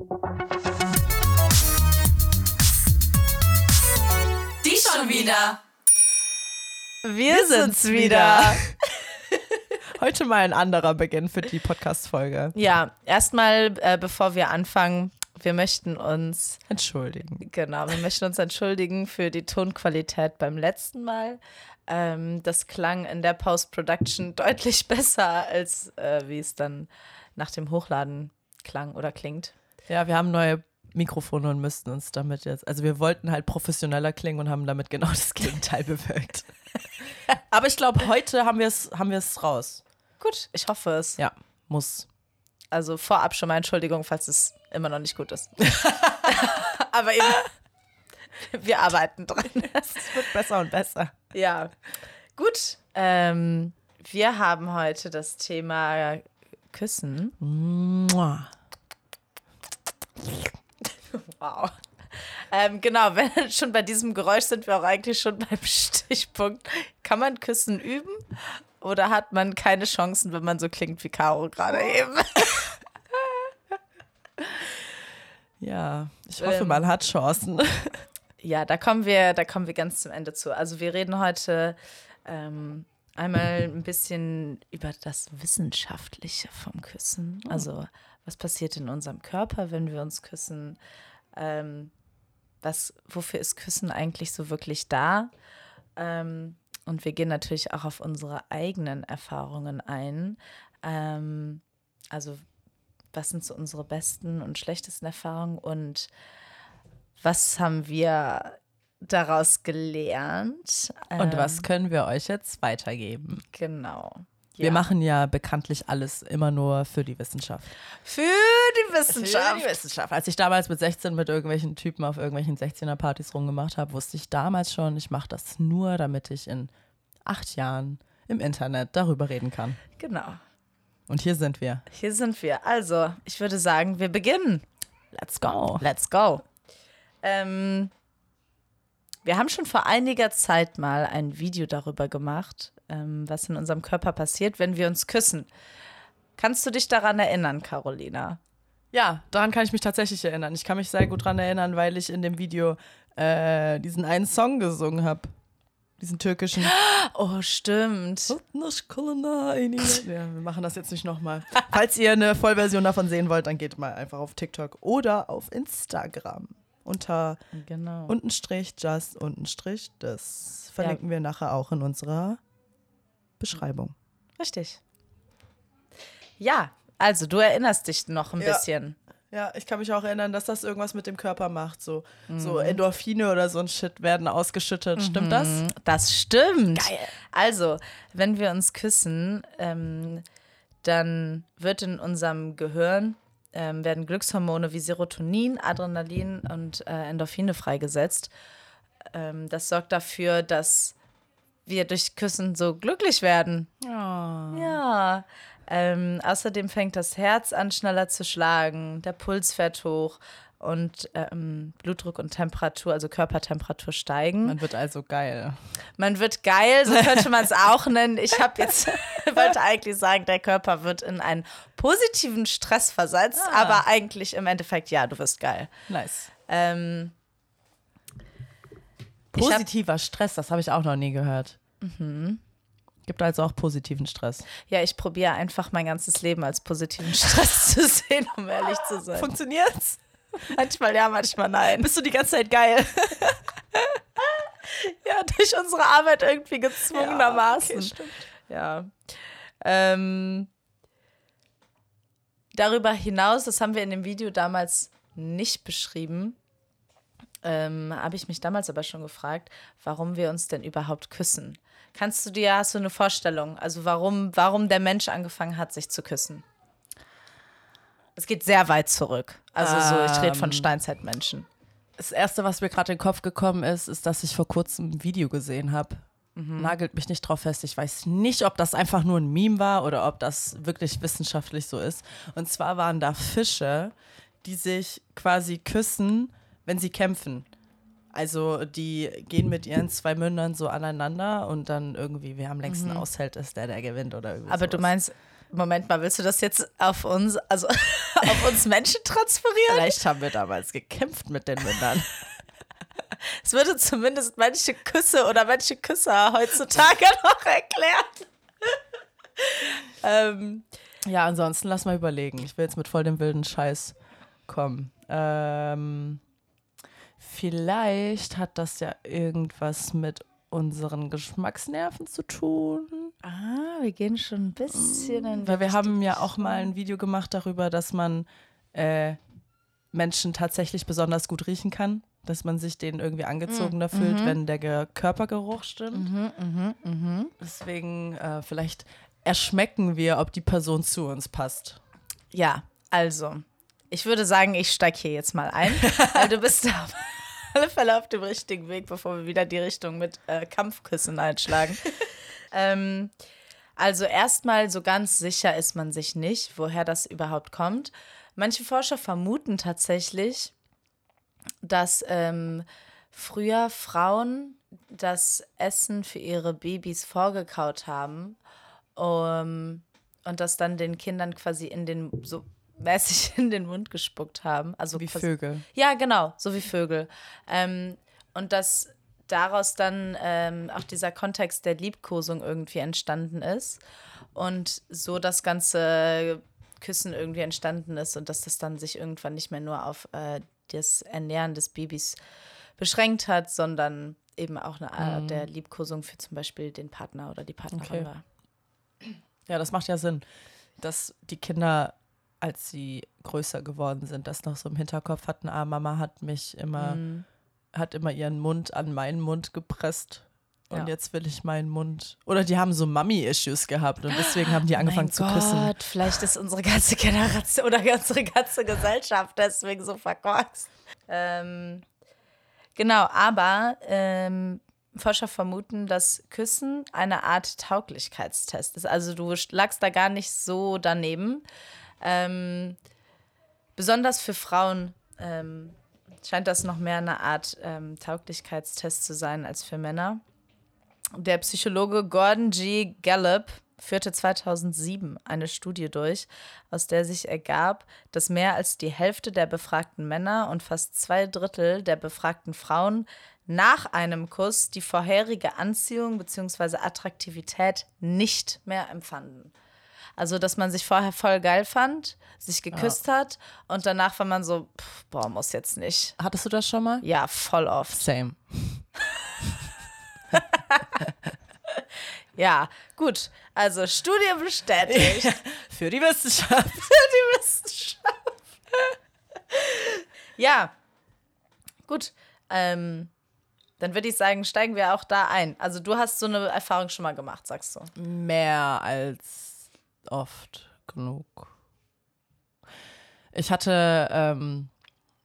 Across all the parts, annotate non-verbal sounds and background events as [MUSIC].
Die schon wieder. Wir, sind's wieder. [LAUGHS] Heute mal ein anderer Beginn für die Podcast-Folge. Ja, erstmal, äh, bevor wir anfangen, wir möchten uns Entschuldigen. Genau, wir möchten uns entschuldigen für die Tonqualität beim letzten Mal. Ähm, das klang in der Post-Production [LAUGHS] deutlich besser, als äh, wie es dann nach dem Hochladen klang oder klingt. Ja, wir haben neue Mikrofone und müssten uns damit jetzt, also wir wollten halt professioneller klingen und haben damit genau das Gegenteil bewirkt. [LAUGHS] Aber ich glaube, heute haben wir es haben raus. Gut, ich hoffe es. Ja, muss. Also vorab schon mal Entschuldigung, falls es immer noch nicht gut ist. [LAUGHS] [LAUGHS] Aber eben, wir arbeiten dran. Es wird besser und besser. Ja, gut. Ähm, wir haben heute das Thema Küssen. Mua. [LAUGHS] Wow. Ähm, genau, wenn [LAUGHS] schon bei diesem Geräusch sind wir auch eigentlich schon [LAUGHS] beim Stichpunkt. Kann man Küssen üben oder hat man keine Chancen, wenn man so klingt wie Caro gerade eben? Ja, ich hoffe, Ähm. man hat Chancen. Ja, da kommen wir, da kommen wir ganz zum Ende zu. Also wir reden heute ähm, einmal ein bisschen über das Wissenschaftliche vom Küssen. Also was passiert in unserem Körper, wenn wir uns küssen? Ähm, was, wofür ist Küssen eigentlich so wirklich da? Ähm, und wir gehen natürlich auch auf unsere eigenen Erfahrungen ein. Ähm, also was sind so unsere besten und schlechtesten Erfahrungen und was haben wir daraus gelernt? Und Ähm, was können wir euch jetzt weitergeben? Genau. Wir machen ja bekanntlich alles immer nur für die Wissenschaft. für die Für Wissenschaft. die Wissenschaft. Als ich damals mit 16 mit irgendwelchen Typen auf irgendwelchen 16er-Partys rumgemacht habe, wusste ich damals schon, ich mache das nur, damit ich in acht Jahren im Internet darüber reden kann. Genau. Und hier sind wir. Hier sind wir. Also, ich würde sagen, wir beginnen. Let's go. Let's go. Ähm, wir haben schon vor einiger Zeit mal ein Video darüber gemacht, ähm, was in unserem Körper passiert, wenn wir uns küssen. Kannst du dich daran erinnern, Carolina? Ja, daran kann ich mich tatsächlich erinnern. Ich kann mich sehr gut daran erinnern, weil ich in dem Video äh, diesen einen Song gesungen habe. Diesen türkischen. [GASPS] Oh, stimmt. [LAUGHS] ja, wir machen das jetzt nicht nochmal. Falls ihr eine Vollversion davon sehen wollt, dann geht mal einfach auf TikTok oder auf Instagram. Unter Genau. unten Strich just unten Strich. Das verlinken wir nachher auch in unserer Beschreibung. Richtig. Ja, also du erinnerst dich noch ein Ja. bisschen. Ja, ich kann mich auch erinnern, dass das irgendwas mit dem Körper macht. So, so Endorphine oder so ein Shit werden ausgeschüttet. Stimmt das? Mhm, Das stimmt. Geil. Also, wenn wir uns küssen, ähm, dann wird in unserem Gehirn ähm, werden Glückshormone wie Serotonin, Adrenalin und äh, Endorphine freigesetzt. Ähm, das sorgt dafür, dass wir durch Küssen so glücklich werden. Ja. Ähm, außerdem fängt das Herz an, schneller zu schlagen, der Puls fährt hoch und ähm, Blutdruck und Temperatur, also Körpertemperatur steigen. Man wird also geil. Man wird geil, so könnte [LAUGHS] man es auch nennen. Ich habe jetzt, [LAUGHS] wollte eigentlich sagen, der Körper wird in einen positiven Stress versetzt, Ah. aber eigentlich im Endeffekt, ja, du wirst geil. Nice. Ähm, Ich hab- Positiver Stress, das habe ich auch noch nie gehört. Gibt also auch positiven Stress. ja, ich probiere einfach mein ganzes Leben als positiven [LAUGHS] Stress zu sehen, um ehrlich zu sein. Funktioniert's? Manchmal ja, manchmal nein. Bist du die ganze Zeit geil? [LAUGHS] Ja, durch unsere Arbeit irgendwie gezwungenermaßen. stimmt. Ja. Ähm, darüber hinaus, das haben wir in dem Video damals nicht beschrieben, ähm, habe ich mich damals aber schon gefragt, warum wir uns denn überhaupt küssen. Kannst du dir, hast du eine Vorstellung, also warum, warum der Mensch angefangen hat, sich zu küssen? Es geht sehr weit zurück. Also so, ich rede von Ähm. Steinzeitmenschen. Das erste, was mir gerade in den Kopf gekommen ist, ist, dass ich vor kurzem ein Video gesehen habe. Nagelt mich nicht drauf fest. Ich weiß nicht, ob das einfach nur ein Meme war oder ob das wirklich wissenschaftlich so ist. Und zwar waren da Fische, die sich quasi küssen, wenn sie kämpfen. Also die gehen mit ihren zwei Mündern so aneinander und dann irgendwie, wer am längsten aushält, ist der, der gewinnt oder irgendwie Aber du sowas. meinst, Moment mal, willst du das jetzt auf uns, also [LAUGHS] auf uns Menschen transferieren? Vielleicht haben wir damals gekämpft mit den Männern. [LAUGHS] Es würde zumindest manche Küsse oder manche Küsser heutzutage [LAUGHS] noch erklärt. ähm, ja, ansonsten lass mal überlegen. Ich will jetzt mit voll dem wilden Scheiß kommen. Ähm, vielleicht hat das ja irgendwas mit unseren Geschmacksnerven zu tun. Ah, wir gehen schon ein bisschen in Weil wir haben ja auch mal ein Video gemacht darüber, dass man äh, Menschen tatsächlich besonders gut riechen kann. Dass man sich denen irgendwie angezogener Mhm. fühlt, wenn der Ge Körpergeruch stimmt. Mhm, Deswegen äh, vielleicht erschmecken wir, ob die Person zu uns passt. Ja, also, ich würde sagen, ich steige hier jetzt mal ein, [LAUGHS] weil du bist auf alle Fälle auf dem richtigen Weg, bevor wir wieder die Richtung mit äh, Kampfküssen einschlagen. [LAUGHS] ähm, also erstmal so ganz sicher ist man sich nicht, woher das überhaupt kommt. Manche Forscher vermuten tatsächlich, dass ähm, früher Frauen das Essen für ihre Babys vorgekaut haben um, und das dann den Kindern quasi in den so mäßig [LAUGHS] in den Mund gespuckt haben. Also Wie Vögel. Ja, genau, so wie Vögel. Ähm, und dass daraus dann ähm, auch dieser Kontext der Liebkosung irgendwie entstanden ist und so das ganze Küssen irgendwie entstanden ist und dass das dann sich irgendwann nicht mehr nur auf äh, das Ernähren des Babys beschränkt hat, sondern eben auch eine Art der Liebkosung für zum Beispiel den Partner oder die Partnerin Okay. war. Ja, das macht ja Sinn, dass die Kinder, als sie größer geworden sind, das noch so im Hinterkopf hatten, ah, Mama hat mich immer, Mhm. hat immer ihren Mund an meinen Mund gepresst. Und Ja. jetzt will ich meinen Mund. Oder die haben so Mummy-Issues gehabt und deswegen haben die angefangen mein zu Gott, küssen. Vielleicht ist unsere ganze Generation oder unsere ganze Gesellschaft deswegen so verkorkst. Ähm, genau, aber ähm, Forscher vermuten, dass Küssen eine Art Tauglichkeitstest ist. Also du lagst da gar nicht so daneben. Ähm, besonders für Frauen ähm, scheint das noch mehr eine Art ähm, Tauglichkeitstest zu sein als für Männer. Der Psychologe Gordon G. Gallup führte 2007 eine Studie durch, aus der sich ergab, dass mehr als die Hälfte der befragten Männer und fast zwei Drittel der befragten Frauen nach einem Kuss die vorherige Anziehung bzw. Attraktivität nicht mehr empfanden. Also, dass man sich vorher voll geil fand, sich geküsst hat und danach war man so, pff, boah, muss jetzt nicht. Hattest du das schon mal? Ja, voll oft. Same. [LAUGHS] Ja, gut. Also, Studie bestätigt. [LAUGHS] Für die Wissenschaft. [LAUGHS] die Wissenschaft. ja, gut. Ähm, dann würde ich sagen, steigen wir auch da ein. Also du hast so eine Erfahrung schon mal gemacht, sagst du. Mehr als oft genug. Ich hatte ähm,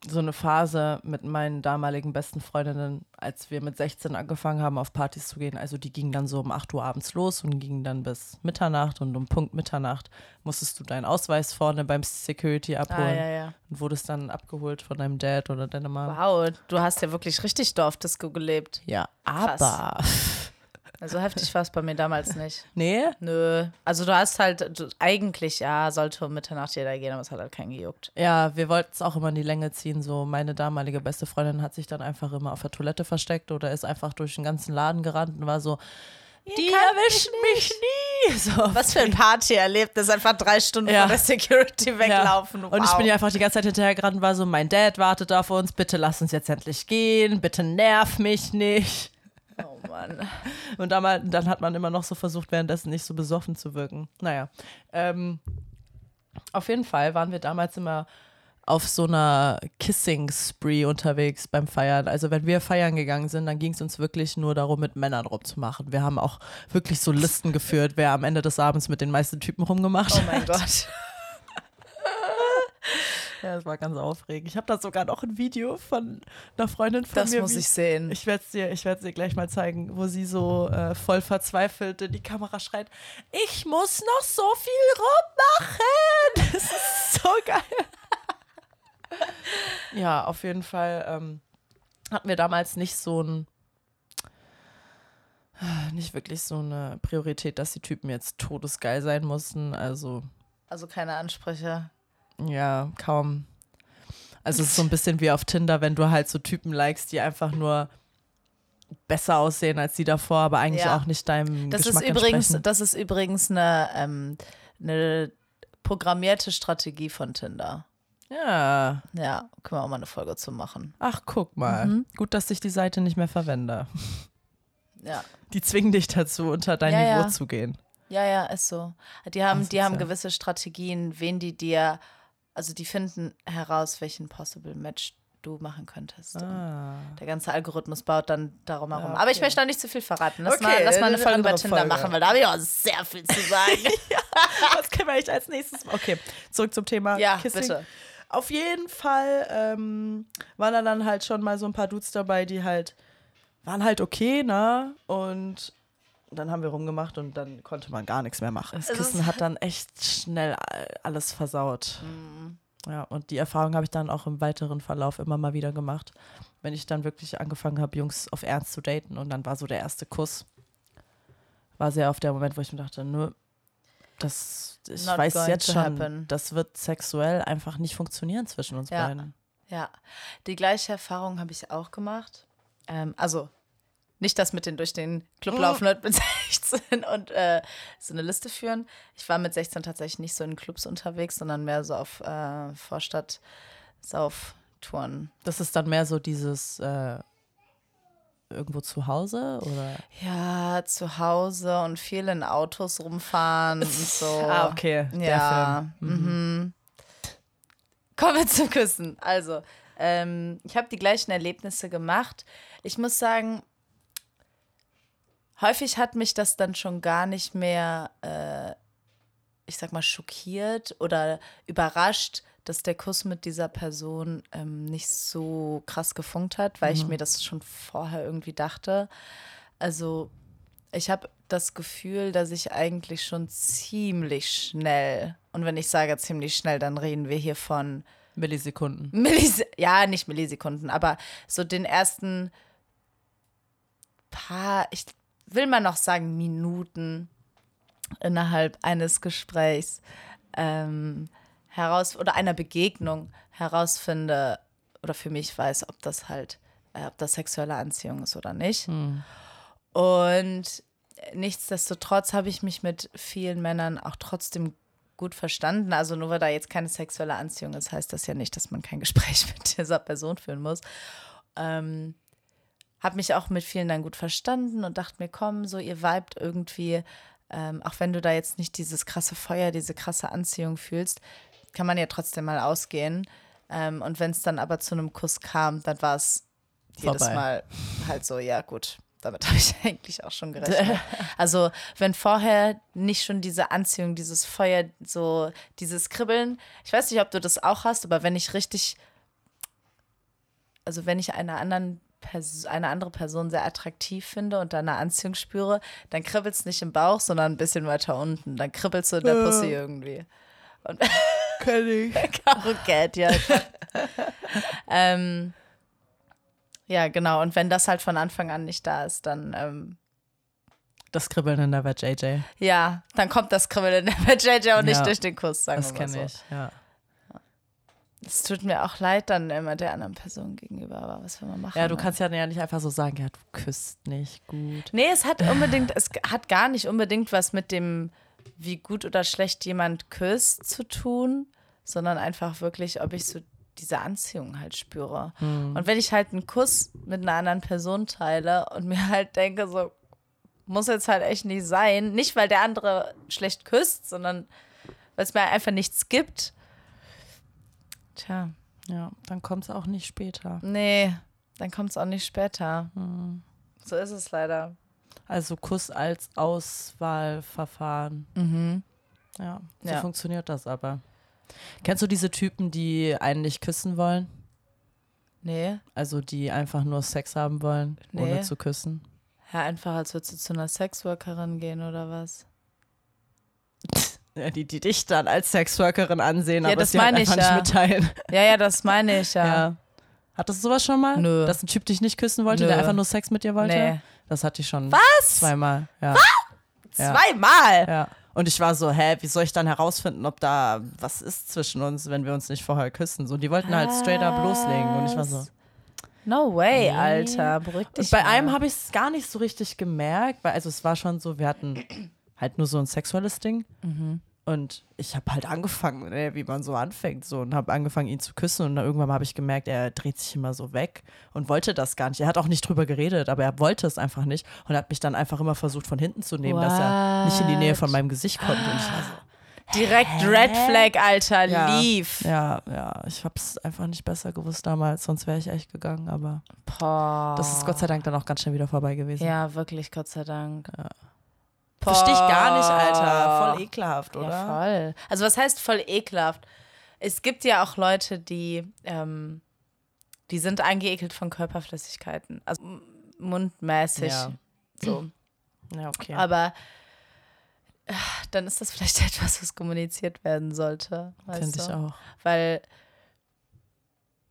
so eine Phase mit meinen damaligen besten Freundinnen, als wir mit 16 angefangen haben, auf Partys zu gehen. Also die gingen dann so um 8 Uhr abends los und gingen dann bis Mitternacht. Und um Punkt Mitternacht musstest du deinen Ausweis vorne beim Security abholen Ah, ja. und wurdest dann abgeholt von deinem Dad oder deiner Mom. Wow, du hast ja wirklich richtig Dorfdisco gelebt. Ja, Krass. aber. Also heftig war es bei mir damals nicht. [LAUGHS] Nee? Nö. Also du hast halt, du, eigentlich, ja, sollte um Mitternacht jeder gehen, aber es hat halt keinen gejuckt. Ja, wir wollten es auch immer in die Länge ziehen. So, meine damalige beste Freundin hat sich dann einfach immer auf der Toilette versteckt oder ist einfach durch den ganzen Laden gerannt und war so, die erwischen mich nie. [LAUGHS] So, Was für ein Party-Erlebnis, einfach drei Stunden Ja. von der Security weglaufen. Ja. Und ich Wow. bin ja einfach die ganze Zeit hinterhergerannt und war so, mein Dad wartet auf uns, bitte lass uns jetzt endlich gehen, bitte nerv mich nicht. Oh Mann. Und dann, mal- dann hat man immer noch so versucht, währenddessen nicht so besoffen zu wirken. Naja. Ähm, auf jeden Fall waren wir damals immer auf so einer Kissing-Spree unterwegs beim Feiern. Also wenn wir feiern gegangen sind, dann ging es uns wirklich nur darum, mit Männern rumzumachen. Wir haben auch wirklich so Listen geführt, wer am Ende des Abends mit den meisten Typen rumgemacht Oh hat. mein Gott. Ja, das war ganz aufregend. Ich habe da sogar noch ein Video von einer Freundin von Das mir. muss wie- ich sehen. Ich werde es dir, ich dir gleich mal zeigen, wo sie so äh, voll verzweifelt in die Kamera schreit: Ich muss noch so viel rummachen! [LAUGHS] Das ist so geil. [LAUGHS] ja, auf jeden Fall ähm, hatten wir damals nicht so ein nicht wirklich so eine Priorität, dass die Typen jetzt todesgeil sein mussten. Also, Also keine Ansprüche. Ja, kaum. Also es ist so ein bisschen wie auf Tinder, wenn du halt so Typen likest, die einfach nur besser aussehen als die davor, aber eigentlich Ja. auch nicht deinem Das Geschmack ist übrigens, entsprechen. das ist übrigens eine, ähm, eine programmierte Strategie von Tinder. Ja. Ja, können wir auch mal eine Folge zu machen. Ach, guck mal. Mhm. Gut, dass ich die Seite nicht mehr verwende. Ja. Die zwingen dich dazu, unter dein Ja, Niveau ja. zu gehen. Ja, ja, ist so. Die haben, die haben gewisse Strategien, wen die dir, also die finden heraus, welchen Possible Match du machen könntest. Ah. Der ganze Algorithmus baut dann darum herum. Ja, Aber ich okay. möchte noch nicht zu viel verraten. Lass, Okay, mal, lass mal eine Folge über Tinder Folge. machen, weil da habe ich auch sehr viel zu sagen. [LAUGHS] Was können wir eigentlich als nächstes? Okay, zurück zum Thema ja, Kissing. bitte. Auf jeden Fall ähm, waren da dann halt schon mal so ein paar Dudes dabei, die halt waren halt okay, ne? Und dann haben wir rumgemacht und dann konnte man gar nichts mehr machen. Das Es Kissen hat dann echt schnell all- alles versaut. Mhm. Ja, und die Erfahrung habe ich dann auch im weiteren Verlauf immer mal wieder gemacht, wenn ich dann wirklich angefangen habe, Jungs auf Ernst zu daten und dann war so der erste Kuss. War sehr auf der Moment, wo ich mir dachte, nö, das, ich Not weiß jetzt schon, happen. das wird sexuell einfach nicht funktionieren zwischen uns Ja. beiden. Ja, die gleiche Erfahrung habe ich auch gemacht. Ähm, also nicht das mit den durch den Club laufen und mit [LAUGHS] 16 und äh, so eine Liste führen. Ich war mit 16 tatsächlich nicht so in Clubs unterwegs, sondern mehr so auf äh, Vorstadt-Sauftouren. Das ist dann mehr so dieses äh, irgendwo zu Hause oder? Ja, zu Hause und viel in Autos rumfahren und [LAUGHS] so. Ah, okay. Ja. Mhm. Kommen wir zum Küssen. Also, ähm, ich habe die gleichen Erlebnisse gemacht. Ich muss sagen, häufig hat mich das dann schon gar nicht mehr, äh, ich sag mal, schockiert oder überrascht, dass der Kuss mit dieser Person ähm, nicht so krass gefunkt hat, weil ich mir das schon vorher irgendwie dachte. Also, ich habe das Gefühl, dass ich eigentlich schon ziemlich schnell, und wenn ich sage ziemlich schnell, dann reden wir hier von Millisekunden. Millis ja, nicht Millisekunden, aber so den ersten paar, ich will mal noch sagen, Minuten innerhalb eines Gesprächs ähm, heraus oder einer Begegnung herausfinde oder für mich weiß, ob das halt, äh, ob das sexuelle Anziehung ist oder nicht. Und nichtsdestotrotz habe ich mich mit vielen Männern auch trotzdem gut verstanden. Also nur weil da jetzt keine sexuelle Anziehung ist, heißt das ja nicht, dass man kein [LAUGHS] Gespräch mit dieser Person führen muss. Ähm, habe mich auch mit vielen dann gut verstanden und dachte mir, komm, so ihr vibet irgendwie, ähm, auch wenn du da jetzt nicht dieses krasse Feuer, diese krasse Anziehung fühlst, kann man ja trotzdem mal ausgehen. Ähm, und wenn es dann aber zu einem Kuss kam, dann war es jedes. Mal halt so, ja gut, damit habe ich [LAUGHS] eigentlich auch schon gerechnet. [LAUGHS] Also wenn vorher nicht schon diese Anziehung, dieses Feuer, so dieses Kribbeln, ich weiß nicht, ob du das auch hast, aber wenn ich richtig, also wenn ich einer anderen Pers eine andere Person sehr attraktiv finde und da eine Anziehung spüre, dann kribbelt es nicht im Bauch, sondern ein bisschen weiter unten. Dann kribbelt so in der Pussy irgendwie. Und [LAUGHS] Kenn ich. [LAUGHS] Cat, ja. [LAUGHS] ähm, ja, genau. Und wenn das halt von Anfang an nicht da ist, dann ähm, Das Kribbeln in der Wet JJ. ja, dann kommt das Kribbeln in der JJ auch nicht Ja, durch den Kuss, sagen Das wir mal kenne so. ich, ja. Es tut mir auch leid dann immer der anderen Person gegenüber, aber was will man machen? Ja, du ne? kannst ja nicht einfach so sagen, ja, du küsst nicht gut. Nee, es hat unbedingt, es hat gar nicht unbedingt was mit dem, wie gut oder schlecht jemand küsst zu tun, sondern einfach wirklich, ob ich so diese Anziehung halt spüre. Und wenn ich halt einen Kuss mit einer anderen Person teile und mir halt denke, so muss jetzt halt echt nicht sein, nicht weil der andere schlecht küsst, sondern weil es mir einfach nichts gibt. Tja, Ja, dann kommt es auch nicht später. nee, dann kommt es auch nicht später. So ist es leider. Also Kuss als Auswahlverfahren. Mhm. Ja, so Ja. funktioniert das aber. Kennst du diese Typen, die einen nicht küssen wollen? Nee. Also die einfach nur Sex haben wollen, ohne Nee. zu küssen? Ja, einfach als würdest du zu einer Sexworkerin gehen oder was? Die, die dich dann als Sexworkerin ansehen, Ja, aber das dir halt meine ich einfach ja. nicht mitteilen. Ja, ja, das meine ich ja. Ja. Hattest du sowas schon mal? Nö. Dass ein Typ dich nicht küssen wollte, Nö. der einfach nur Sex mit dir wollte? Nee. Das hatte ich schon Was? zweimal. Ja. Ja. Zweimal. Ja. Und ich war so, hä, wie soll ich dann herausfinden, ob da was ist zwischen uns, wenn wir uns nicht vorher küssen? So, die wollten halt straight up loslegen. Und ich war so. No way, Alter. Beruhig dich. Und bei mal. einem habe ich es gar nicht so richtig gemerkt, weil also es war schon so, wir hatten halt nur so ein sexuelles Ding. Mhm. Und ich habe halt angefangen, ne, wie man so anfängt, so und habe angefangen, ihn zu küssen. Und dann irgendwann habe ich gemerkt, er dreht sich immer so weg und wollte das gar nicht. Er hat auch nicht drüber geredet, aber er wollte es einfach nicht und hat mich dann einfach immer versucht, von hinten zu nehmen, dass er nicht in die Nähe von meinem Gesicht konnte. Und ich war so, Direkt Red Flag, Alter. Ja. Lief. ja, ja, ich habe es einfach nicht besser gewusst damals, sonst wäre ich echt gegangen. Aber Boah. das ist Gott sei Dank dann auch ganz schnell wieder vorbei gewesen. Ja, wirklich, Gott sei Dank. Verstehe ich gar nicht. Alter. Voll ekelhaft, oder? Ja, voll. Also was heißt voll ekelhaft? Es gibt ja auch Leute, die, ähm, die sind angeekelt von Körperflüssigkeiten. Also mundmäßig. Ja. So. Ja, okay. Aber äh, dann ist das vielleicht [LAUGHS] etwas, was kommuniziert werden sollte. Finde ich auch. Weil,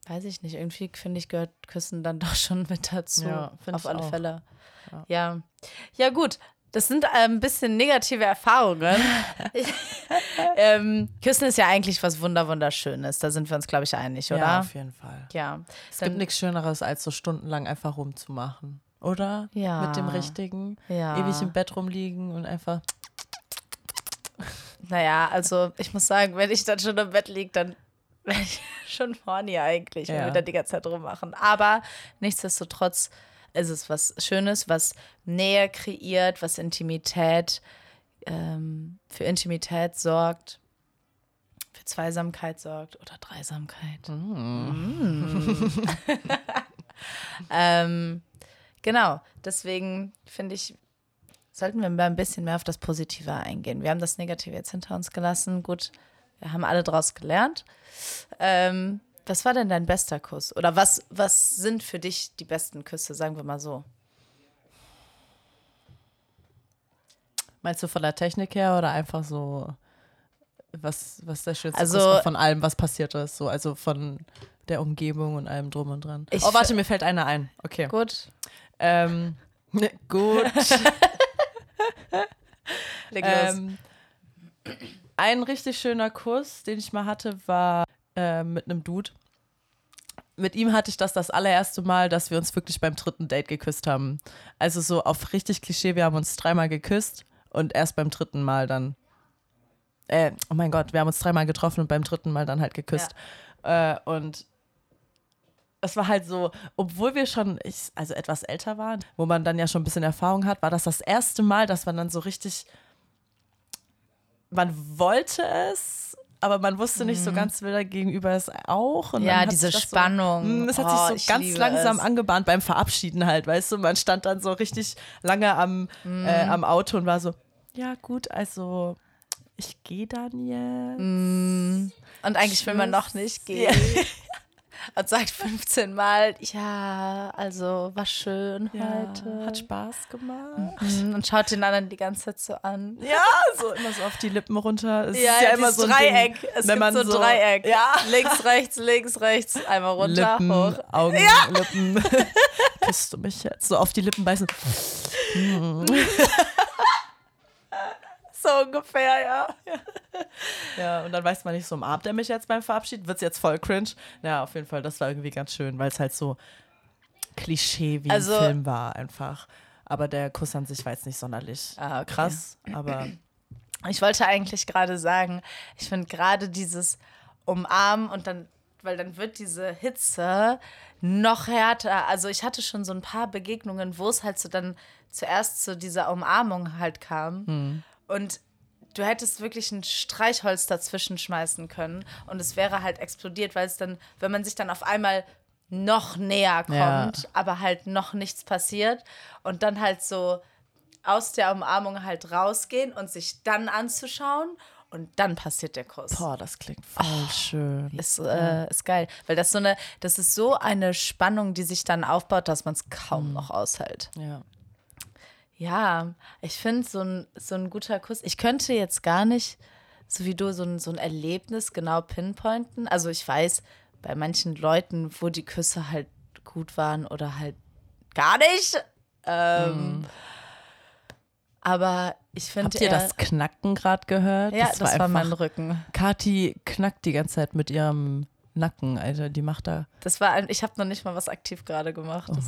weiß ich nicht, irgendwie finde ich, gehört Küssen dann [LAUGHS] doch schon mit dazu. Ja, Auf alle auch. Fälle. Ja. ja. gut. Das sind äh, ein bisschen negative Erfahrungen. [LAUGHS] ähm, Küssen ist ja eigentlich was Wunder wunderschönes. Da sind wir uns, glaube ich, einig, oder? Ja, auf jeden Fall. Ja. Es gibt nichts Schöneres, als so stundenlang einfach rumzumachen. Oder? Ja. Mit dem Richtigen. Ja. Ewig im Bett rumliegen und einfach. Naja, also ich muss sagen, wenn ich dann schon im Bett liege, dann bin ich [LAUGHS] schon horny eigentlich, wenn Ja. wir dann die ganze Zeit rummachen. Aber nichtsdestotrotz ist es was Schönes, was Nähe kreiert, was Intimität, ähm, für Intimität sorgt, für Zweisamkeit sorgt oder Dreisamkeit. Mm. [LAUGHS] ähm, genau, deswegen finde ich, sollten wir mal ein bisschen mehr auf das Positive eingehen. Wir haben das Negative jetzt hinter uns gelassen. Gut, wir haben alle draus gelernt. Ähm, was war denn dein bester Kuss? Oder was, was sind für dich die besten Küsse, sagen wir mal so? Meinst du von der Technik her oder einfach so, was, was der schönste Also- Kuss war von allem, was passiert ist? So, also von der Umgebung und allem drum und dran. Ich oh, warte, mir fällt einer ein. Okay. Gut, Ähm, ne, [LAUGHS] gut. leg los. ähm, ein richtig schöner Kuss, den ich mal hatte, war äh, mit einem Dude. Mit ihm hatte ich das das allererste Mal, dass wir uns wirklich beim dritten Date geküsst haben. Also so auf richtig Klischee, wir haben uns dreimal geküsst und erst beim dritten Mal dann. Äh, oh mein Gott, wir haben uns dreimal getroffen und beim dritten Mal dann halt geküsst. Äh, und es war halt so, obwohl wir schon, ich, also etwas älter waren, wo man dann ja schon ein bisschen Erfahrung hat, war das das erste Mal, dass man dann so richtig, man wollte es, aber man wusste nicht so ganz, will der Gegenüber es auch. Und Mhm. Ja, diese sich das Spannung. So, mm, es hat Oh, sich ich so ganz langsam es. angebahnt beim Verabschieden halt, weißt du, man stand dann so richtig lange am, Mhm. äh, am Auto und war so, ja gut, also ich gehe dann jetzt. Und eigentlich will man noch Tschüss. nicht gehen. [LAUGHS] Und sagt 15 Mal, ja, also war schön Ja, heute. hat Spaß gemacht. Mhm, Und schaut den anderen die ganze Zeit so an. Ja, so immer so auf die Lippen runter. Es Ja, ist ja immer dieses so ein Dreieck. Ding, es wenn gibt man so ein Dreieck. Ja. [LAUGHS] Links, rechts, links, rechts. Einmal runter, Lippen, hoch. Augen, Lippen. [LAUGHS] Küsst du mich jetzt? So auf die Lippen beißen. [LAUGHS] So ungefähr, ja. [LAUGHS] Ja, und dann weiß man nicht, so umarmt er mich jetzt beim Verabschied? Wird es jetzt voll cringe? Ja, auf jeden Fall, das war irgendwie ganz schön, weil es halt so Klischee wie Also- ein Film war einfach. Aber der Kuss an sich war jetzt nicht sonderlich Ah, okay. krass, aber [CLEARS THROAT] Ich wollte eigentlich gerade sagen, ich finde gerade dieses Umarmen und dann, weil dann wird diese Hitze noch härter. Also ich hatte schon so ein paar Begegnungen, wo es halt so dann zuerst zu dieser Umarmung halt kam. Und du hättest wirklich ein Streichholz dazwischen schmeißen können und es wäre halt explodiert, weil es dann, wenn man sich dann auf einmal noch näher kommt, Ja. aber halt noch nichts passiert und dann halt so aus der Umarmung halt rausgehen und sich dann anzuschauen und dann passiert der Kuss. boah, das klingt voll schön. Ist, äh, ist geil, weil das so eine, das ist so eine Spannung, die sich dann aufbaut, dass man es kaum noch aushält. Ja. Ja, ich finde so ein, so ein guter Kuss. Ich könnte jetzt gar nicht, so wie du, so ein, so ein Erlebnis genau pinpointen. Also ich weiß, bei manchen Leuten, wo die Küsse halt gut waren oder halt gar nicht. Ähm, Aber ich finde. Habt ihr das Knacken gerade gehört? Ja, das, war, einfach- mein Rücken. Kati knackt die ganze Zeit mit ihrem Nacken, Alter. Die macht da. Das war ein, ich habe noch nicht mal was aktiv gerade gemacht. Oh Du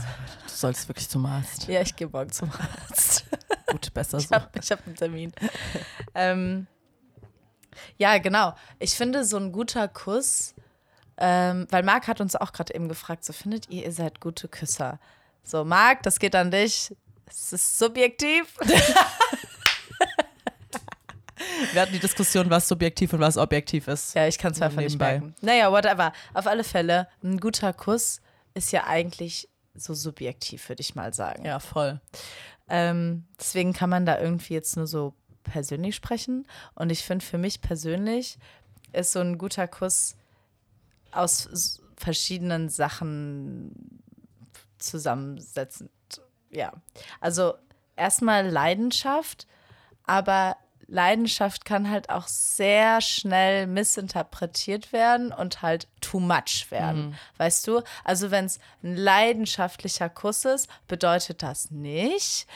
sollst wirklich zum Arzt. ja, ich gehe morgen zum Arzt. [LAUGHS] Gut, besser Ich so. habe ich hab einen Termin. ähm, ja, genau. Ich finde so ein guter Kuss, ähm, weil Marc hat uns auch gerade eben gefragt, so findet ihr, ihr seid gute Küsser? So, Marc, das geht an dich. Es ist subjektiv. [LAUGHS] Wir hatten die Diskussion, was subjektiv und was objektiv ist. Ja, ich kann es einfach nicht merken. Naja, whatever. Auf alle Fälle, ein guter Kuss ist ja eigentlich so subjektiv, würde ich mal sagen. Ja, voll. Ähm, deswegen kann man da irgendwie jetzt nur so persönlich sprechen. Und ich finde, für mich persönlich ist so ein guter Kuss aus verschiedenen Sachen zusammensetzend. Ja. Also erstmal Leidenschaft, aber Leidenschaft kann halt auch sehr schnell missinterpretiert werden und halt too much werden. Weißt du? Also, wenn es ein leidenschaftlicher Kuss ist, bedeutet das nicht,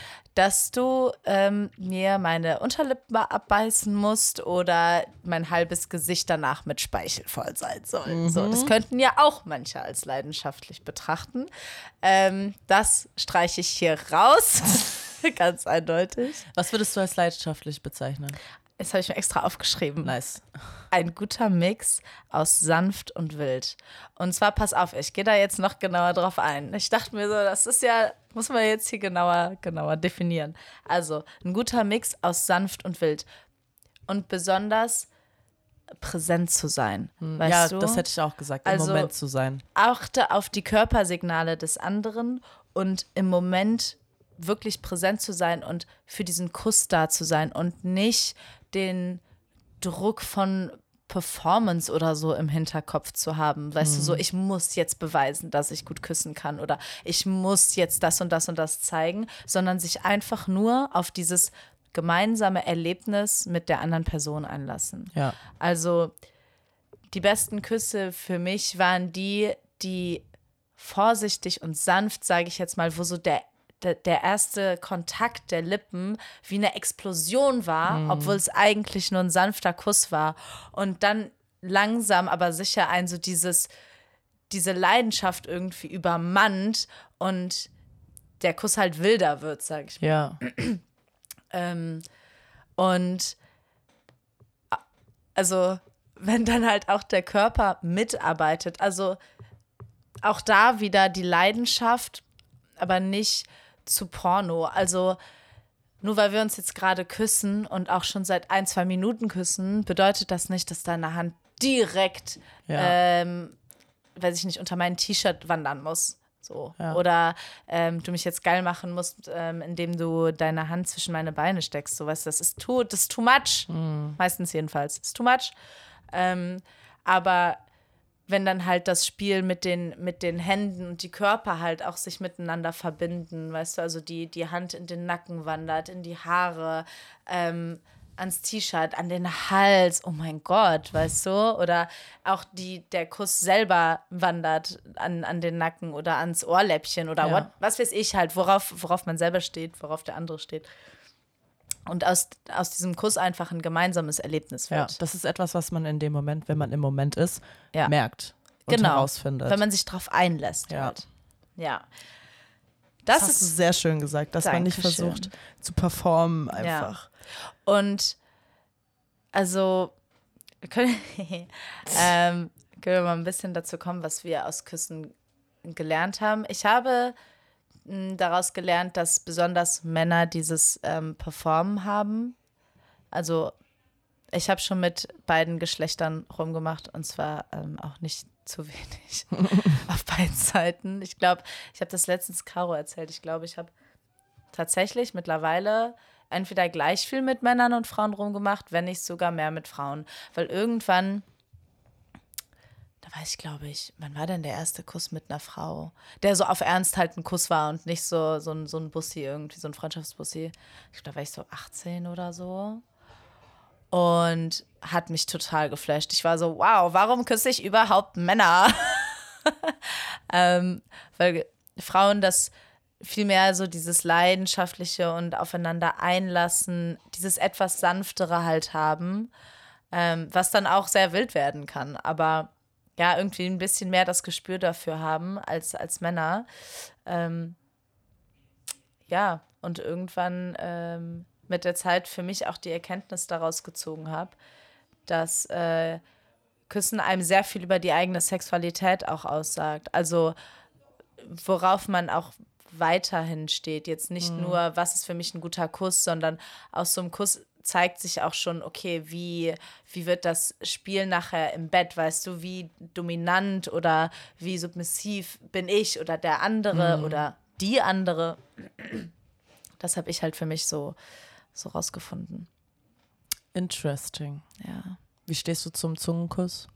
dass du ähm, mir meine Unterlippe abbeißen musst oder mein halbes Gesicht danach mit Speichel voll sein soll. So, das könnten ja auch manche als leidenschaftlich betrachten. Ähm, das streiche ich hier raus. [LAUGHS] Ganz eindeutig. Was würdest du als leidenschaftlich bezeichnen? Das habe ich mir extra aufgeschrieben. Nice. Ein guter Mix aus sanft und wild. Und zwar, pass auf, ich gehe da jetzt noch genauer drauf ein. Ich dachte mir so, das ist ja, muss man jetzt hier genauer, genauer definieren. Also, ein guter Mix aus sanft und wild. Und besonders präsent zu sein. Weißt ja, du? das hätte ich auch gesagt, im Also- Moment zu sein. achte auf die Körpersignale des anderen und im Moment wirklich präsent zu sein und für diesen Kuss da zu sein und nicht den Druck von Performance oder so im Hinterkopf zu haben. Weißt du, so, ich muss jetzt beweisen, dass ich gut küssen kann oder ich muss jetzt das und das und das zeigen, sondern sich einfach nur auf dieses gemeinsame Erlebnis mit der anderen Person einlassen. Ja. Also die besten Küsse für mich waren die, die vorsichtig und sanft, sage ich jetzt mal, wo so der, der, der erste Kontakt der Lippen wie eine Explosion war, obwohl es eigentlich nur ein sanfter Kuss war. Und dann langsam, aber sicher ein so dieses, diese Leidenschaft irgendwie übermannt und der Kuss halt wilder wird, sage ich mal. Ja. [CLEARS THROAT] Ähm, und also, wenn dann halt auch der Körper mitarbeitet, also auch da wieder die Leidenschaft, aber nicht zu Porno. Also, nur weil wir uns jetzt gerade küssen und auch schon seit ein, zwei Minuten küssen, bedeutet das nicht, dass deine Hand direkt, Ja. ähm, weiß ich nicht, unter mein T-Shirt wandern muss. So. Ja. Oder ähm, du mich jetzt geil machen musst, ähm, indem du deine Hand zwischen meine Beine steckst. So, weißt das ist too, das ist too much. Meistens jedenfalls. Ist too much. Ähm, aber wenn dann halt das Spiel mit den, mit den Händen und die Körper halt auch sich miteinander verbinden, weißt du, also die, die Hand in den Nacken wandert, in die Haare, ähm, ans T-Shirt, an den Hals, oh mein Gott, weißt du? Oder auch die, der Kuss selber wandert an, an den Nacken oder ans Ohrläppchen oder Ja. what, was weiß ich halt, worauf, worauf man selber steht, worauf der andere steht. Und aus, aus diesem Kuss einfach ein gemeinsames Erlebnis ja. wird. Das ist etwas, was man in dem Moment, wenn man im Moment ist, Ja. merkt und genau. herausfindet. Wenn man sich drauf einlässt. Ja. Halt. Ja. das Das, hast du ist. sehr schön gesagt, dass man nicht Dankeschön. versucht zu performen einfach. Und also können, [LAUGHS] ähm, können wir mal ein bisschen dazu kommen, was wir aus Küssen gelernt haben. Ich habe daraus gelernt, dass besonders Männer dieses ähm, Performen haben. Also ich habe schon mit beiden Geschlechtern rumgemacht und zwar ähm, auch nicht zu wenig [LAUGHS] auf beiden Seiten. Ich glaube, ich habe das letztens Caro erzählt. Ich glaube, ich habe tatsächlich mittlerweile entweder gleich viel mit Männern und Frauen rumgemacht, wenn nicht sogar mehr mit Frauen. Weil irgendwann, da weiß ich, glaube ich, wann war denn der erste Kuss mit einer Frau? Der so auf Ernst halt ein Kuss war und nicht so, so, ein, so ein Bussi, irgendwie so ein Freundschaftsbussi. Ich glaube, da war ich so 18 oder so. Und hat mich total geflasht. Ich war so, wow, warum küsse ich überhaupt Männer? [LAUGHS] ähm, weil Frauen das vielmehr so dieses leidenschaftliche und aufeinander einlassen, dieses etwas sanftere halt haben, ähm, was dann auch sehr wild werden kann. Aber ja, irgendwie ein bisschen mehr das Gespür dafür haben als, als Männer. Ähm, ja, und irgendwann ähm, mit der Zeit für mich auch die Erkenntnis daraus gezogen habe, dass äh, Küssen einem sehr viel über die eigene Sexualität auch aussagt. Also worauf man auch weiterhin steht. Jetzt nicht mhm. nur, was ist für mich ein guter Kuss, sondern aus so einem Kuss zeigt sich auch schon, okay, wie, wie wird das Spiel nachher im Bett, weißt du, wie dominant oder wie submissiv bin ich oder der andere mhm. oder die andere. Das habe ich halt für mich so, so rausgefunden. Interesting. Ja. Wie stehst du zum Zungenkuss?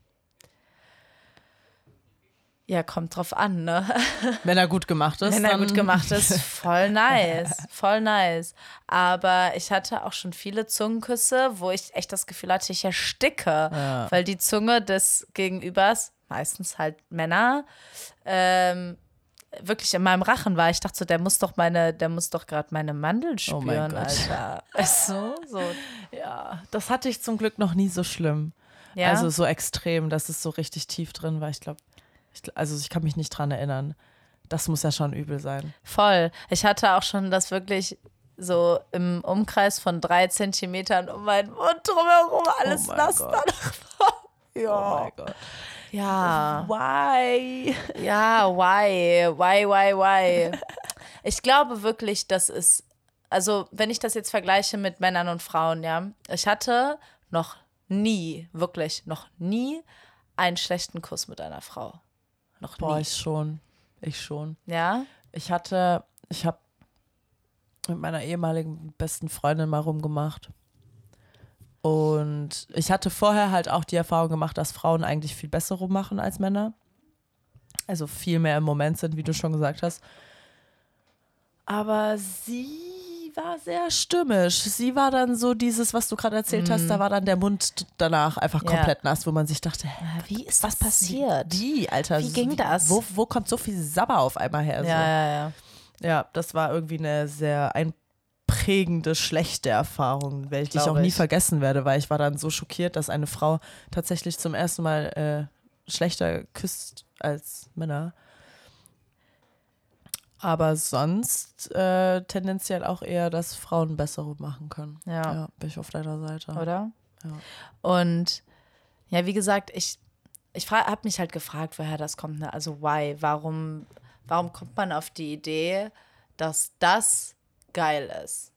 Ja, kommt drauf an, ne? [LAUGHS] Wenn er gut gemacht ist. Wenn er gut gemacht ist, [LAUGHS] voll nice. voll nice. Aber ich hatte auch schon viele Zungenküsse, wo ich echt das Gefühl hatte, ich ersticke. Ja. Weil die Zunge des Gegenübers, meistens halt Männer, ähm, wirklich in meinem Rachen war. Ich dachte so, der muss doch meine, der muss doch gerade meine Mandeln oh spüren, oh Alter. [LAUGHS] Weißt du? So. Ja, das hatte ich zum Glück noch nie so schlimm. Ja? Also so extrem, dass es so richtig tief drin war. Ich glaube, ich, also ich kann mich nicht dran erinnern. Das muss ja schon übel sein. Voll. Ich hatte auch schon das wirklich so im Umkreis von drei Zentimetern um meinen Mund drumherum alles oh nass Ja. Oh mein Gott. Ja. Why? Ja, why? Why, why, why? Ich glaube wirklich, dass es, also wenn ich das jetzt vergleiche mit Männern und Frauen, ja, ich hatte noch nie, wirklich noch nie einen schlechten Kuss mit einer Frau. Noch Boah, nie. ich schon. Ich schon. Ja? Ich hatte, ich habe mit meiner ehemaligen besten Freundin mal rumgemacht. Und ich hatte vorher halt auch die Erfahrung gemacht, dass Frauen eigentlich viel besser rummachen als Männer. Also viel mehr im Moment sind, wie du schon gesagt hast. Aber sie war sehr stürmisch. Sie war dann so dieses, was du gerade erzählt mm. hast, da mhm. war dann der Mund danach einfach ja. komplett nass, wo man sich dachte, hä, wie ist was passiert? Die, Alter. Wie ging das? Wo, wo kommt so viel Sabber auf einmal her? Ja, ja, ja. Ja, das war irgendwie eine sehr einprägende, schlechte Erfahrung, welche ich auch nie vergessen werde, weil ich war dann so schockiert, dass eine Frau tatsächlich zum ersten Mal äh, schlechter küsst als Männer. Aber sonst äh, tendenziell auch eher, dass Frauen bessere machen können. Ja. ja. Bin ich auf deiner Seite. Oder? Ja. Und ja, wie gesagt, ich, ich habe mich halt gefragt, woher das kommt. Ne? Also, why? Warum, warum kommt man auf die Idee, dass das geil ist?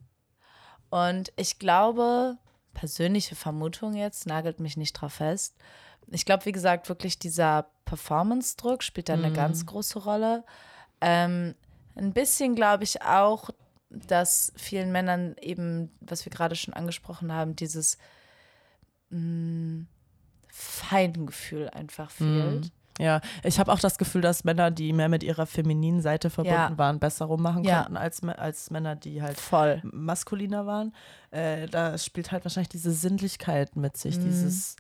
Und ich glaube, persönliche Vermutung jetzt, nagelt mich nicht drauf fest. Ich glaube, wie gesagt, wirklich dieser Performance-Druck spielt da eine mhm. ganz große Rolle. Ähm, ein bisschen glaube ich auch, dass vielen Männern eben, was wir gerade schon angesprochen haben, dieses mh, mm, Feingefühl einfach fehlt. Mm. Ja, ich habe auch das Gefühl, dass Männer, die mehr mit ihrer femininen Seite verbunden ja. waren, besser rummachen ja. konnten als, als Männer, die halt voll maskuliner waren. Äh, da spielt halt wahrscheinlich diese Sinnlichkeit mit sich, mm. dieses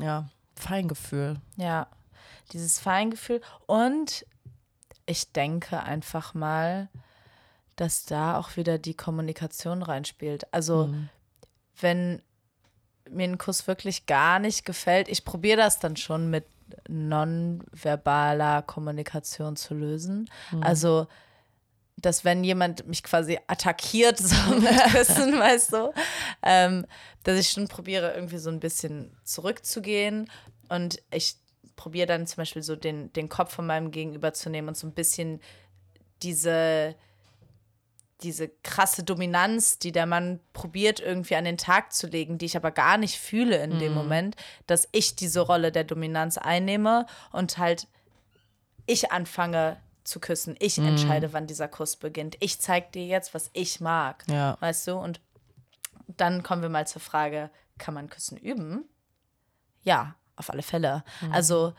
ja, Feingefühl. Ja, dieses Feingefühl. Und ich denke einfach mal, dass da auch wieder die Kommunikation reinspielt. Also, mhm. wenn mir ein Kuss wirklich gar nicht gefällt, ich probiere das dann schon mit nonverbaler Kommunikation zu lösen. Mhm. Also, dass wenn jemand mich quasi attackiert, [LAUGHS] so mit Küssen, [LAUGHS] weißt du, ähm, dass ich schon probiere, irgendwie so ein bisschen zurückzugehen. Und ich probiere dann zum Beispiel so den, den Kopf von meinem Gegenüber zu nehmen und so ein bisschen diese, diese krasse Dominanz, die der Mann probiert irgendwie an den Tag zu legen, die ich aber gar nicht fühle in mhm. dem Moment, dass ich diese Rolle der Dominanz einnehme und halt ich anfange zu küssen. Ich mhm. entscheide, wann dieser Kuss beginnt. Ich zeige dir jetzt, was ich mag. Ja. Weißt du? Und dann kommen wir mal zur Frage, kann man Küssen üben? Ja, auf alle Fälle. Mhm. Also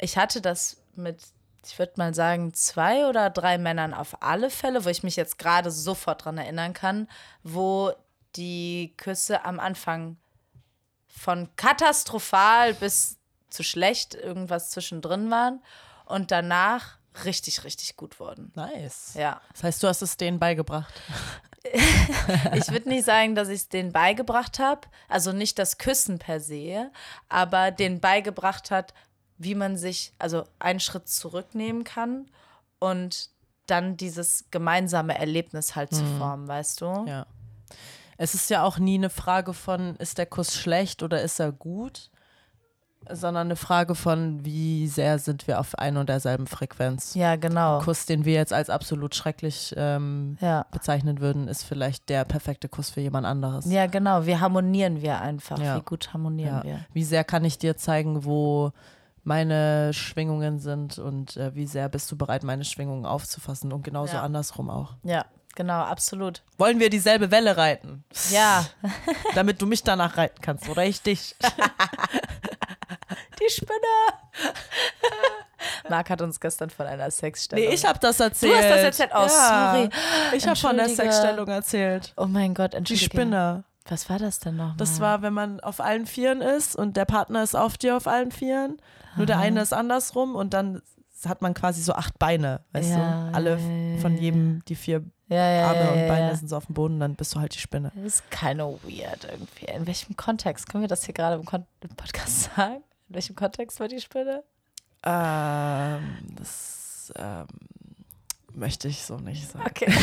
ich hatte das mit, ich würde mal sagen, zwei oder drei Männern auf alle Fälle, wo ich mich jetzt gerade sofort dran erinnern kann, wo die Küsse am Anfang von katastrophal bis zu schlecht irgendwas zwischendrin waren und danach richtig, richtig gut wurden. Nice. Ja. Das heißt, du hast es denen beigebracht. [LAUGHS] Ich würde nicht sagen, dass ich es denen beigebracht habe, also nicht das Küssen per se, aber denen beigebracht hat, wie man sich, also einen Schritt zurücknehmen kann und dann dieses gemeinsame Erlebnis halt zu formen, weißt du? Ja. Es ist ja auch nie eine Frage von, ist der Kuss schlecht oder ist er gut, sondern eine Frage von, wie sehr sind wir auf ein und derselben Frequenz. Ja, genau. Kuss, den wir jetzt als absolut schrecklich ähm, Ja. bezeichnen würden, ist vielleicht der perfekte Kuss für jemand anderes. Ja, genau. Wir harmonieren wir einfach. Ja. Wie gut harmonieren Ja. wir. Wie sehr kann ich dir zeigen, wo meine Schwingungen sind und äh, wie sehr bist du bereit, meine Schwingungen aufzufassen und genauso andersrum auch. Ja, genau, absolut. Wollen wir dieselbe Welle reiten, Ja, [LAUGHS] damit du mich danach reiten kannst oder ich dich? [LAUGHS] die Spinne. Marc hat uns gestern von einer Sexstellung. Nee, ich habe das erzählt. Du hast das erzählt? Oh, sorry. Ich habe von der. Sexstellung erzählt. Oh mein Gott, Die entschuldige. Spinne. Was war das denn noch? Das war, wenn man auf allen Vieren ist und der Partner ist auf dir auf allen Vieren. Nur der eine ist andersrum und dann hat man quasi so acht Beine, weißt Ja, du? Alle ja, ja, von jedem, die vier ja, ja, Arme ja, und ja, Beine ja. sind so auf dem Boden, dann bist du halt die Spinne. Das ist keine weird irgendwie. In welchem Kontext? Können wir das hier gerade im Podcast sagen? In welchem Kontext war die Spinne? Ähm, das ähm, möchte ich so nicht sagen. Okay. [LAUGHS]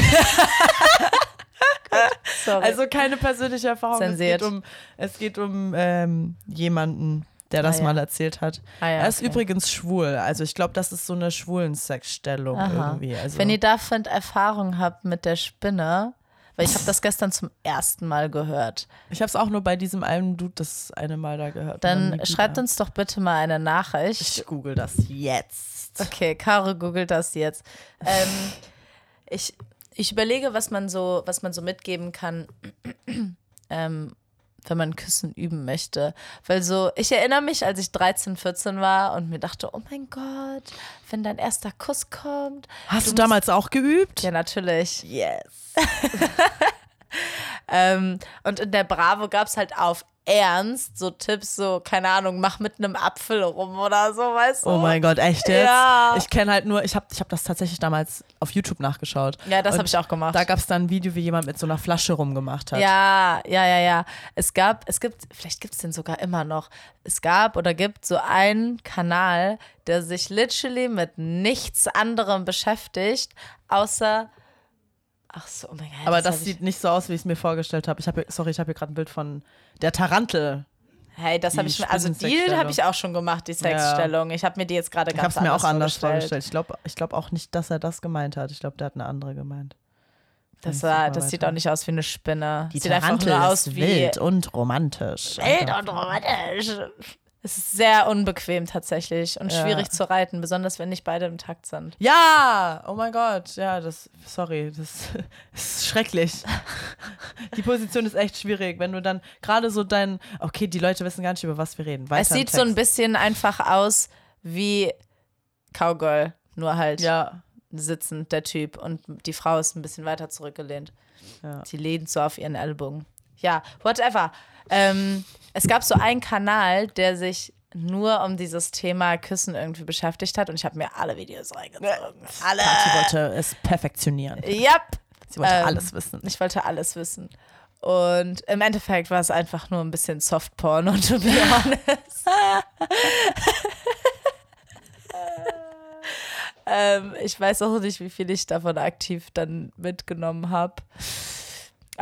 Also keine persönliche Erfahrung. Zensiert. Es geht um, es geht um ähm, jemanden, der das Ah, ja. mal erzählt hat. Ah, ja, er ist okay. übrigens schwul. Also ich glaube, das ist so eine schwulen Sexstellung irgendwie. Also, Wenn ihr davon Erfahrung habt mit der Spinne, weil ich habe das gestern zum ersten Mal gehört, ich habe es auch nur bei diesem einen Dude das eine Mal da gehört. dann schreibt uns doch bitte mal eine Nachricht. Ich google das jetzt. Okay, Caro googelt das jetzt. Ähm, ich, ich überlege, was man so, was man so mitgeben kann, [CLEARS THROAT] ähm, wenn man Küssen üben möchte. Weil so, ich erinnere mich, als ich 13, 14 war und mir dachte, oh mein Gott, wenn dein erster Kuss kommt. Hast du, musst- damals auch geübt? Ja, natürlich. Yes. [LAUGHS] Ähm, und in der Bravo gab es halt auf Ernst so Tipps, so, keine Ahnung, mach mit einem Apfel rum oder so, weißt du? Oh mein Gott, echt jetzt? Ja. Ich kenne halt nur, ich habe ich hab das tatsächlich damals auf YouTube nachgeschaut. Ja, das habe ich auch gemacht. Da gab es dann ein Video, wie jemand mit so einer Flasche rumgemacht hat. Ja, ja, ja, ja. Es gab, es gibt, vielleicht gibt es den sogar immer noch. Es gab oder gibt so einen Kanal, der sich literally mit nichts anderem beschäftigt, außer. Ach so, oh mein Gott. Aber das ich- sieht nicht so aus, wie ich es mir vorgestellt habe. Ich habe, sorry, ich habe hier gerade ein Bild von der Tarantel. Hey, das habe ich mir. Also, die habe ich auch schon gemacht, die Sexstellung. Ich habe mir die jetzt gerade Ich habe ganz es mir auch anders vorgestellt. vorgestellt. Ich glaube ich glaub auch nicht, dass er das gemeint hat. Ich glaube, der hat eine andere gemeint. Das, Ich war, das sieht auch nicht aus wie eine Spinne. Die sieht einfach Tarantel nur aus ist wie wild und romantisch. wild und romantisch. Es ist sehr unbequem tatsächlich und Ja. schwierig zu reiten, besonders wenn nicht beide im Takt sind. Ja, oh mein Gott, ja, das, sorry, das [LAUGHS] ist schrecklich. [LAUGHS] Die Position ist echt schwierig, wenn du dann gerade so dein, okay, die Leute wissen gar nicht, über was wir reden. Weiter es sieht so ein bisschen einfach aus wie Cowgirl, nur halt Ja, sitzend der Typ und die Frau ist ein bisschen weiter zurückgelehnt. Ja. Sie lehnt so auf ihren Ellbogen. Ja, whatever. Ähm, es gab so einen Kanal, der sich nur um dieses Thema Küssen irgendwie beschäftigt hat und ich habe mir alle Videos reingezogen. Alle. Kathi wollte es perfektionieren. Yep. Sie wollte Ähm, alles wissen. Ich wollte alles wissen. Und im Endeffekt war es einfach nur ein bisschen Softporn und to be honest. [LAUGHS] ähm, ich weiß auch nicht, wie viel ich davon aktiv dann mitgenommen habe.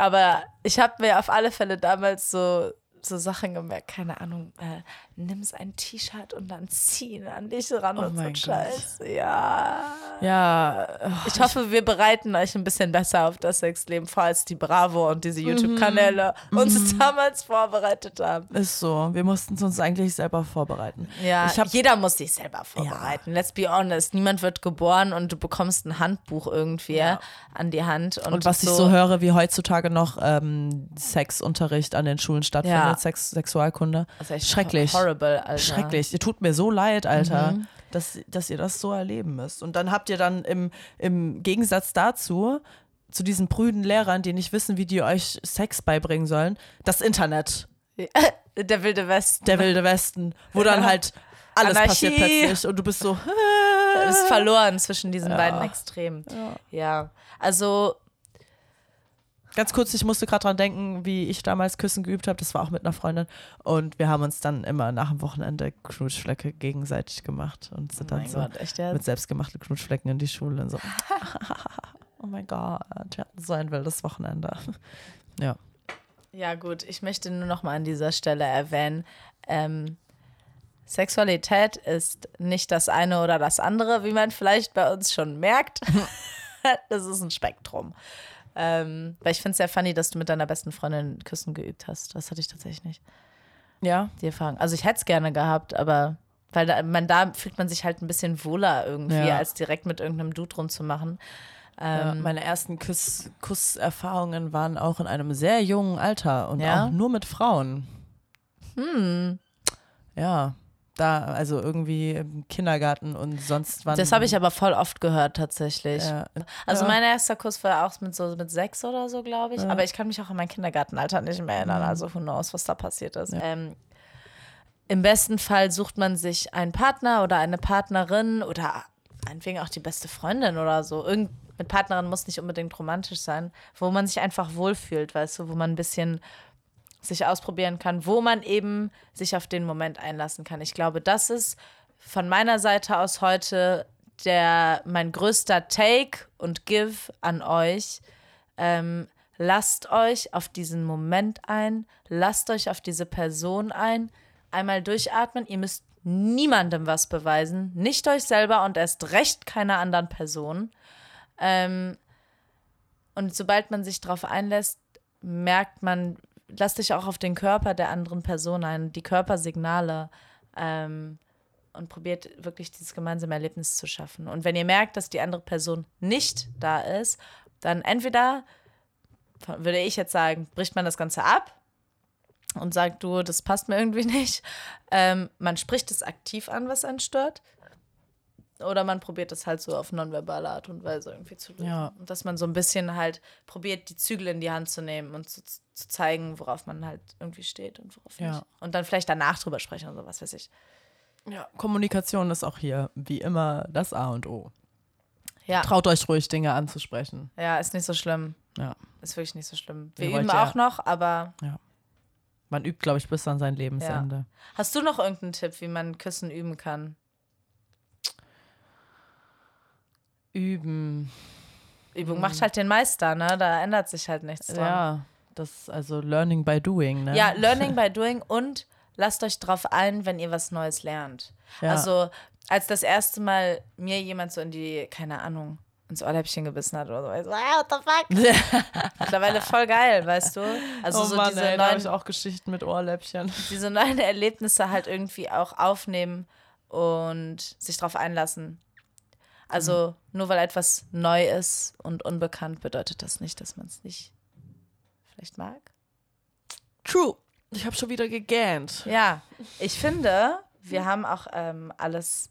Aber ich habe mir auf alle Fälle damals so, so Sachen gemerkt, keine Ahnung, äh, nimm ein T-Shirt und dann ziehen an dich ran Oh und so. Scheiß. Ja. Ja, Ich hoffe, wir bereiten euch ein bisschen besser auf das Sexleben vor, als die Bravo und diese YouTube-Kanäle uns damals vorbereitet haben. ist so. Wir mussten es uns eigentlich selber vorbereiten. Ja, Ich jeder muss sich selber vorbereiten. Let's be honest. Niemand wird geboren und du bekommst ein Handbuch irgendwie an die Hand. Und, Und was ich so höre, wie heutzutage noch ähm, Sexunterricht an den Schulen stattfindet, Ja. Sex, Sexualkunde. Das ist echt Schrecklich. Horrible, Alter. Schrecklich. Ihr tut mir so leid, Alter, Mhm. dass, dass ihr das so erleben müsst. Und dann habt ihr dann im, im Gegensatz dazu, zu diesen prüden Lehrern, die nicht wissen, wie die euch Sex beibringen sollen, das Internet, [LAUGHS] Der wilde Westen. der wilde Westen, wo dann [LAUGHS] halt alles Anarchie. passiert plötzlich und du bist so, [LAUGHS] ist verloren zwischen diesen beiden Extremen. Ja. Also, Ganz kurz, ich musste gerade dran denken, wie ich damals Küssen geübt habe. Das war auch mit einer Freundin. Und wir haben uns dann immer nach dem Wochenende Knutschflecke gegenseitig gemacht und sind dann mein so Gott, mit selbstgemachten Knutschflecken in die Schule und so. [LAUGHS] oh mein Gott, wir hatten so ein wildes Wochenende. [LAUGHS] Ja. Ja, gut, ich möchte nur noch mal an dieser Stelle erwähnen, ähm, Sexualität ist nicht das eine oder das andere, wie man vielleicht bei uns schon merkt. [LAUGHS] das ist ein Spektrum. Ähm, weil ich finde es sehr funny, dass du mit deiner besten Freundin Küssen geübt hast. Das hatte ich tatsächlich nicht, Ja. die Erfahrung. Also ich hätte es gerne gehabt, aber weil da, man, da fühlt man sich halt ein bisschen wohler irgendwie, Ja. als direkt mit irgendeinem Dude rumzumachen. Ja, Ähm, meine ersten Kuss Kusserfahrungen waren auch in einem sehr jungen Alter und Ja? auch nur mit Frauen. Hm. Ja, da, also irgendwie im Kindergarten und sonst wann. das habe ich aber voll oft gehört tatsächlich. Ja, Also ja. mein erster Kuss war auch mit so mit sechs oder so, glaube ich. Aber ich kann mich auch an mein Kindergartenalter nicht mehr erinnern. Also who knows, was da passiert ist. Ähm, Im besten Fall sucht man sich einen Partner oder eine Partnerin oder meinetwegen auch die beste Freundin oder so. Irgend mit Partnerin muss nicht unbedingt romantisch sein, wo man sich einfach wohlfühlt, weißt du, wo man ein bisschen sich ausprobieren kann, wo man eben sich auf den Moment einlassen kann. Ich glaube, das ist von meiner Seite aus heute der mein größter Take und Give an euch. Ähm, lasst euch auf diesen Moment ein, lasst euch auf diese Person ein, einmal durchatmen. Ihr müsst niemandem was beweisen, nicht euch selber und erst recht keiner anderen Person. Ähm, und sobald man sich darauf einlässt, merkt man, lasst dich auch auf den Körper der anderen Person ein, die Körpersignale ähm, und probiert wirklich dieses gemeinsame Erlebnis zu schaffen. Und wenn ihr merkt, dass die andere Person nicht da ist, dann entweder, würde ich jetzt sagen, bricht man das Ganze ab und sagt, du, das passt mir irgendwie [LAUGHS] nicht. Ähm, man spricht es aktiv an, was einen stört. Oder man probiert es halt so auf nonverbale Art und Weise irgendwie zu lösen. Ja. Und dass man so ein bisschen halt probiert, die Zügel in die Hand zu nehmen und zu, zu zeigen, worauf man halt irgendwie steht und worauf Ja. nicht. Und dann vielleicht danach drüber sprechen und so, was weiß ich. ja, Kommunikation ist auch hier wie immer das A und O. Ja, Traut euch ruhig, Dinge anzusprechen. ja ist nicht so schlimm. Ja. Ist wirklich nicht so schlimm. Wir wollt üben ja- auch noch, aber Man übt, glaube ich, bis an sein Lebensende. hast du noch irgendeinen Tipp, wie man Küssen üben kann? Üben. Übung macht halt den Meister, ne? Da ändert sich halt nichts dran. Ja, das also Learning by Doing, ne? Ja, Learning by Doing und lasst euch drauf ein, wenn ihr was Neues lernt. Ja. Also, als das erste Mal mir jemand so in die, keine Ahnung, ins Ohrläppchen gebissen hat oder so, ich so, ah, what the fuck? [LAUGHS] Mittlerweile voll geil, weißt du? Also oh so Mann, diese, ey, da habe neuen, ich auch Geschichten mit Ohrläppchen. diese neuen Erlebnisse halt irgendwie auch aufnehmen und sich drauf einlassen. Also nur weil etwas neu ist und unbekannt, bedeutet das nicht, dass man es nicht vielleicht mag. True. Ich habe schon wieder gegähnt. Ja, ich finde, wir haben auch ähm, alles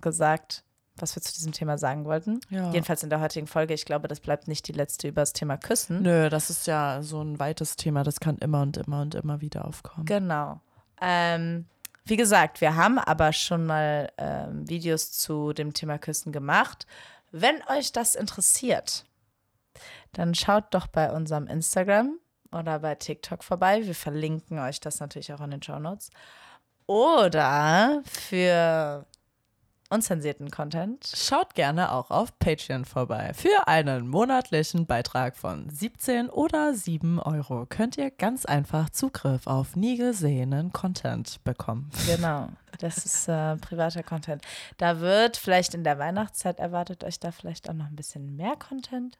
gesagt, was wir zu diesem Thema sagen wollten. Ja. Jedenfalls in der heutigen Folge. Ich glaube, das bleibt nicht die letzte über das Thema Küssen. Nö, das ist ja so ein weites Thema. Das kann immer und immer und immer wieder aufkommen. Genau. Ähm, wie gesagt, wir haben aber schon mal ähm, Videos zu dem Thema Küssen gemacht. Wenn euch das interessiert, dann schaut doch bei unserem Instagram oder bei TikTok vorbei. Wir verlinken euch das natürlich auch in den Show Notes. Oder für unzensierten Content. Schaut gerne auch auf Patreon vorbei. Für einen monatlichen Beitrag von 17 oder 7 Euro könnt ihr ganz einfach Zugriff auf nie gesehenen Content bekommen. Genau, das ist äh, privater Content. Da wird vielleicht in der Weihnachtszeit erwartet euch da vielleicht auch noch ein bisschen mehr Content.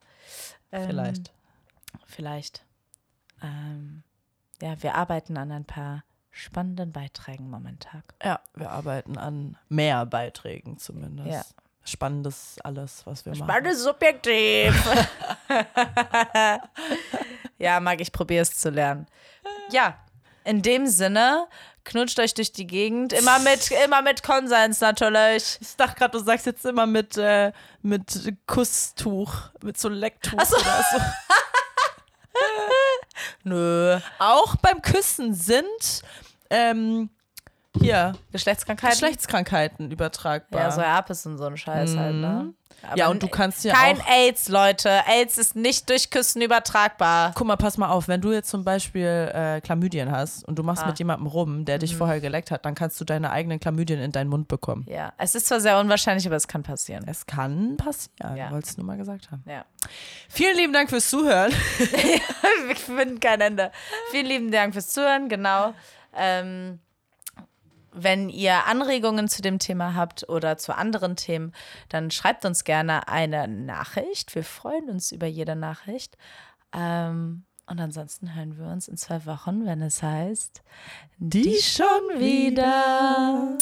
Ähm, Vielleicht. Vielleicht. Ähm, ja, wir arbeiten an ein paar spannenden Beiträgen momentan. Ja, wir arbeiten an mehr Beiträgen zumindest. Ja. Spannendes alles, was wir machen. Spannendes Subjektiv. ja, mag ich probiere es zu lernen. Ja, in dem Sinne, knutscht euch durch die Gegend. Immer mit, immer mit Konsens natürlich. Ich dachte gerade, du sagst jetzt immer mit, äh, mit Kusstuch, mit so Lecktuch Ach so. oder so. [LAUGHS] Nö. Auch beim Küssen sind ähm, hier Geschlechtskrankheiten? Geschlechtskrankheiten übertragbar. Ja, so Herpes und so ein Scheiß halt, ne? Aber Ja, und du kannst ja Kein auch- AIDS, Leute. AIDS ist nicht durch Küssen übertragbar. Guck mal, pass mal auf, wenn du jetzt zum Beispiel äh, Chlamydien hast und du machst Ah. mit jemandem rum, der Mhm. dich vorher geleckt hat, dann kannst du deine eigenen Chlamydien in deinen Mund bekommen. Ja, es ist zwar sehr unwahrscheinlich, aber es kann passieren. Es kann passieren, Ja. wollte es nur mal gesagt haben. Ja. Vielen lieben Dank fürs Zuhören. [LAUGHS] [LAUGHS] Wir finden kein Ende. Vielen lieben Dank fürs Zuhören, genau. Ähm, wenn ihr Anregungen zu dem Thema habt oder zu anderen Themen, dann schreibt uns gerne eine Nachricht. Wir freuen uns über jede Nachricht. Ähm, und ansonsten hören wir uns in zwei Wochen, wenn es heißt, die schon wieder.